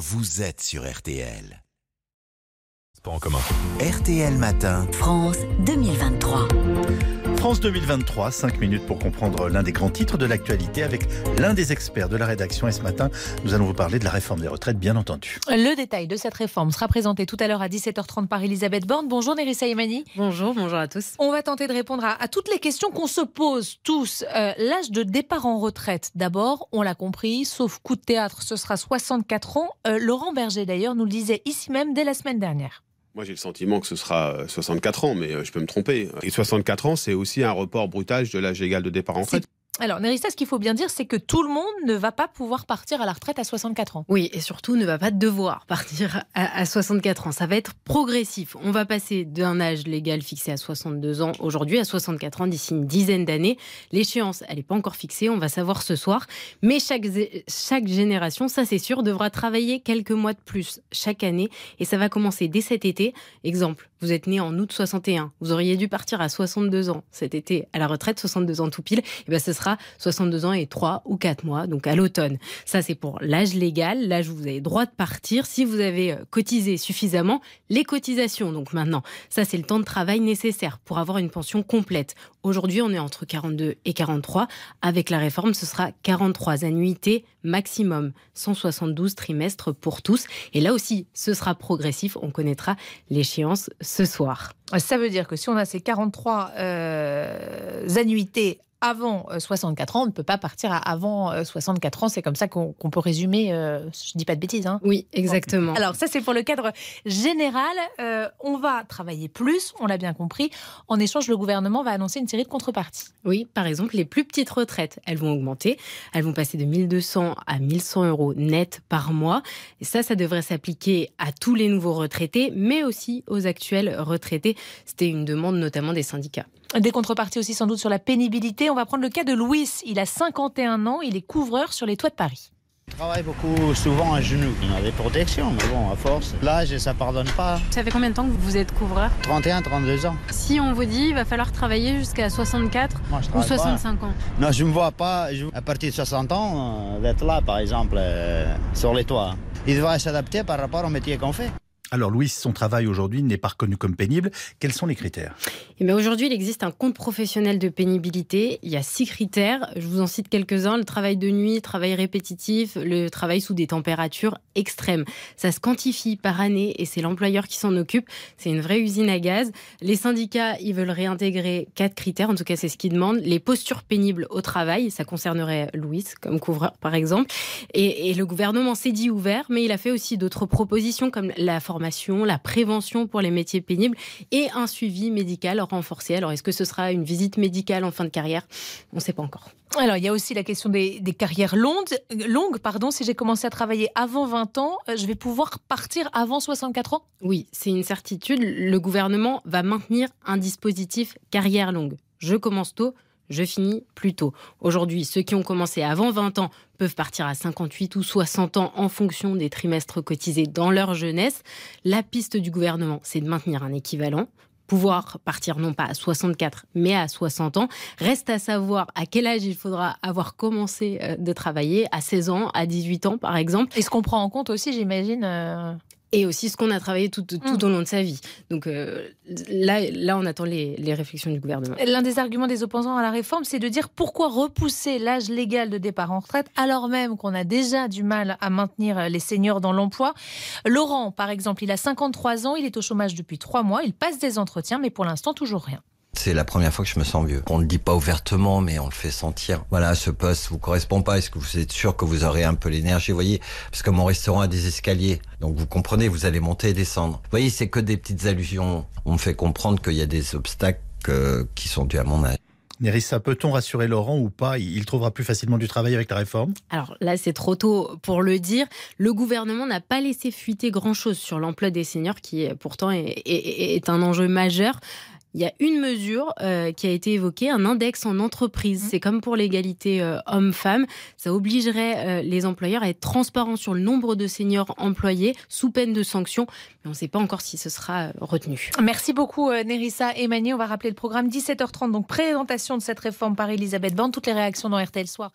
vous êtes sur RTL. Pas en commun. RTL Matin. France 2023. France 2023, 5 minutes pour comprendre l'un des grands titres de l'actualité avec l'un des experts de la rédaction. Et ce matin, nous allons vous parler de la réforme des retraites, bien entendu. Le détail de cette réforme sera présenté tout à l'heure à 17h30 par Elisabeth Borne. Bonjour Nerissa Imani. Bonjour, bonjour à tous. On va tenter de répondre à, à toutes les questions qu'on se pose tous. Euh, L'âge de départ en retraite, d'abord, on l'a compris, sauf coup de théâtre, ce sera 64 ans. Euh, Laurent Berger, d'ailleurs, nous le disait ici même dès la semaine dernière. Moi, j'ai le sentiment que ce sera euh, 64 ans, mais euh, je peux me tromper. Et 64 ans, c'est aussi un report brutal de l'âge légal de départ en retraite. Alors, Nerissa, ce qu'il faut bien dire, c'est que tout le monde ne va pas pouvoir partir à la retraite à 64 ans. Oui, et surtout ne va pas devoir partir à, à 64 ans. Ça va être progressif. On va passer d'un âge légal fixé à 62 ans aujourd'hui à 64 ans d'ici une dizaine d'années. L'échéance, elle n'est pas encore fixée, on va savoir ce soir. Mais chaque, chaque génération, ça c'est sûr, devra travailler quelques mois de plus chaque année. Et ça va commencer dès cet été. Exemple, vous êtes né en août 61. Vous auriez dû partir à 62 ans cet été à la retraite, 62 ans tout pile. Et ben ce sera 62 ans et 3 ou 4 mois, donc à l'automne. Ça, c'est pour l'âge légal, l'âge où vous avez droit de partir si vous avez euh, cotisé suffisamment les cotisations. Donc maintenant, ça, c'est le temps de travail nécessaire pour avoir une pension complète. Aujourd'hui, on est entre 42 et 43. Avec la réforme, ce sera 43 annuités maximum, 172 trimestres pour tous. Et là aussi, ce sera progressif. On connaîtra l'échéance ce soir. Ça veut dire que si on a ces 43 euh, annuités avant euh, 64 ans, on ne peut pas partir à avant euh, 64 ans. C'est comme ça qu'on peut résumer. euh, je dis pas de bêtises. Hein. Oui, exactement. Alors ça c'est pour le cadre général. Euh, on va travailler plus, on l'a bien compris. En échange, le gouvernement va annoncer une série de contreparties. Oui, par exemple, les plus petites retraites, elles vont augmenter. Elles vont passer de 1200 à 1100 euros net par mois. Et ça, ça devrait s'appliquer à tous les nouveaux retraités, mais aussi aux actuels retraités. C'était une demande notamment des syndicats. Des contreparties aussi sans doute sur la pénibilité. On va prendre le cas de Louis. Il a 51 ans, il est couvreur sur les toits de Paris. Je travaille beaucoup souvent à genoux. On a des protections, mais bon, à force. L'âge, ça pardonne pas. Ça fait combien de temps que vous êtes couvreur? 31, 32 ans. Si on vous dit il va falloir travailler jusqu'à 64 Moi, je ou travaille pas. 65 ans Non, je me vois pas, je- à partir de 60 ans, euh, d'être là, par exemple, euh, sur les toits. Il devrait s'adapter par rapport au métier qu'on fait. Alors, Louis, son travail aujourd'hui n'est pas reconnu comme pénible. Quels sont les critères? Bien aujourd'hui, il existe un compte professionnel de pénibilité. Il y a six critères. Je vous en cite quelques-uns. Le travail de nuit, le travail répétitif, le travail sous des températures extrêmes. Ça se quantifie par année et c'est l'employeur qui s'en occupe. C'est une vraie usine à gaz. Les syndicats, ils veulent réintégrer quatre critères. En tout cas, c'est ce qu'ils demandent. Les postures pénibles au travail. Ça concernerait Louis comme couvreur, par exemple. Et le gouvernement s'est dit ouvert, mais il a fait aussi d'autres propositions comme la formation, la prévention pour les métiers pénibles et un suivi médical renforcé. Alors, est-ce que ce sera une visite médicale en fin de carrière? On ne sait pas encore. Alors, il y a aussi la question des, des carrières longues. longues pardon. Si j'ai commencé à travailler avant 20 ans, euh, je vais pouvoir partir avant 64 ans? Oui, c'est une certitude. Le gouvernement va maintenir un dispositif carrière longue. Je commence tôt, je finis plus tôt. Aujourd'hui, ceux qui ont commencé avant 20 ans peuvent partir à 58 ou 60 ans en fonction des trimestres cotisés dans leur jeunesse. La piste du gouvernement, c'est de maintenir un équivalent pouvoir partir non pas à 64 mais à 60 ans. Reste à savoir à quel âge il faudra avoir commencé euh, de travailler, à 16 ans, à 18 ans par exemple. Et ce qu'on prend en compte aussi, j'imagine. euh, Et aussi ce qu'on a travaillé tout, tout Mm. au long de sa vie. Donc euh, là, là, on attend les, les réflexions du gouvernement. L'un des arguments des opposants à la réforme, c'est de dire pourquoi repousser l'âge légal de départ en retraite alors même qu'on a déjà du mal à maintenir les seniors dans l'emploi. Laurent, par exemple, il a 53 ans, il est au chômage depuis trois mois, il passe des entretiens, mais pour l'instant toujours rien. C'est la première fois que je me sens vieux. On ne le dit pas ouvertement, mais on le fait sentir. Voilà, ce poste vous correspond pas. Est-ce que vous êtes sûr que vous aurez un peu l'énergie Vous voyez, parce que mon restaurant a des escaliers. Donc vous comprenez, vous allez monter et descendre. Vous voyez, c'est que des petites allusions. On me fait comprendre qu'il y a des obstacles euh, qui sont dus à mon âge. Nerissa, peut-on rassurer Laurent ou pas? Il trouvera plus facilement du travail avec la réforme? Alors là, c'est trop tôt pour le dire. Le gouvernement n'a pas laissé fuiter grand-chose sur l'emploi des seniors, qui est- pourtant est, est- est un enjeu majeur. Il y a une mesure euh, qui a été évoquée, un index en entreprise. C'est comme pour l'égalité euh, homme-femme. Ça obligerait euh, les employeurs à être transparents sur le nombre de seniors employés sous peine de sanctions. Mais on ne sait pas encore si ce sera retenu. Merci beaucoup Nerissa et Mani. On va rappeler le programme 17h30, donc présentation de cette réforme par Elisabeth Borne. Toutes les réactions dans RTL Soir.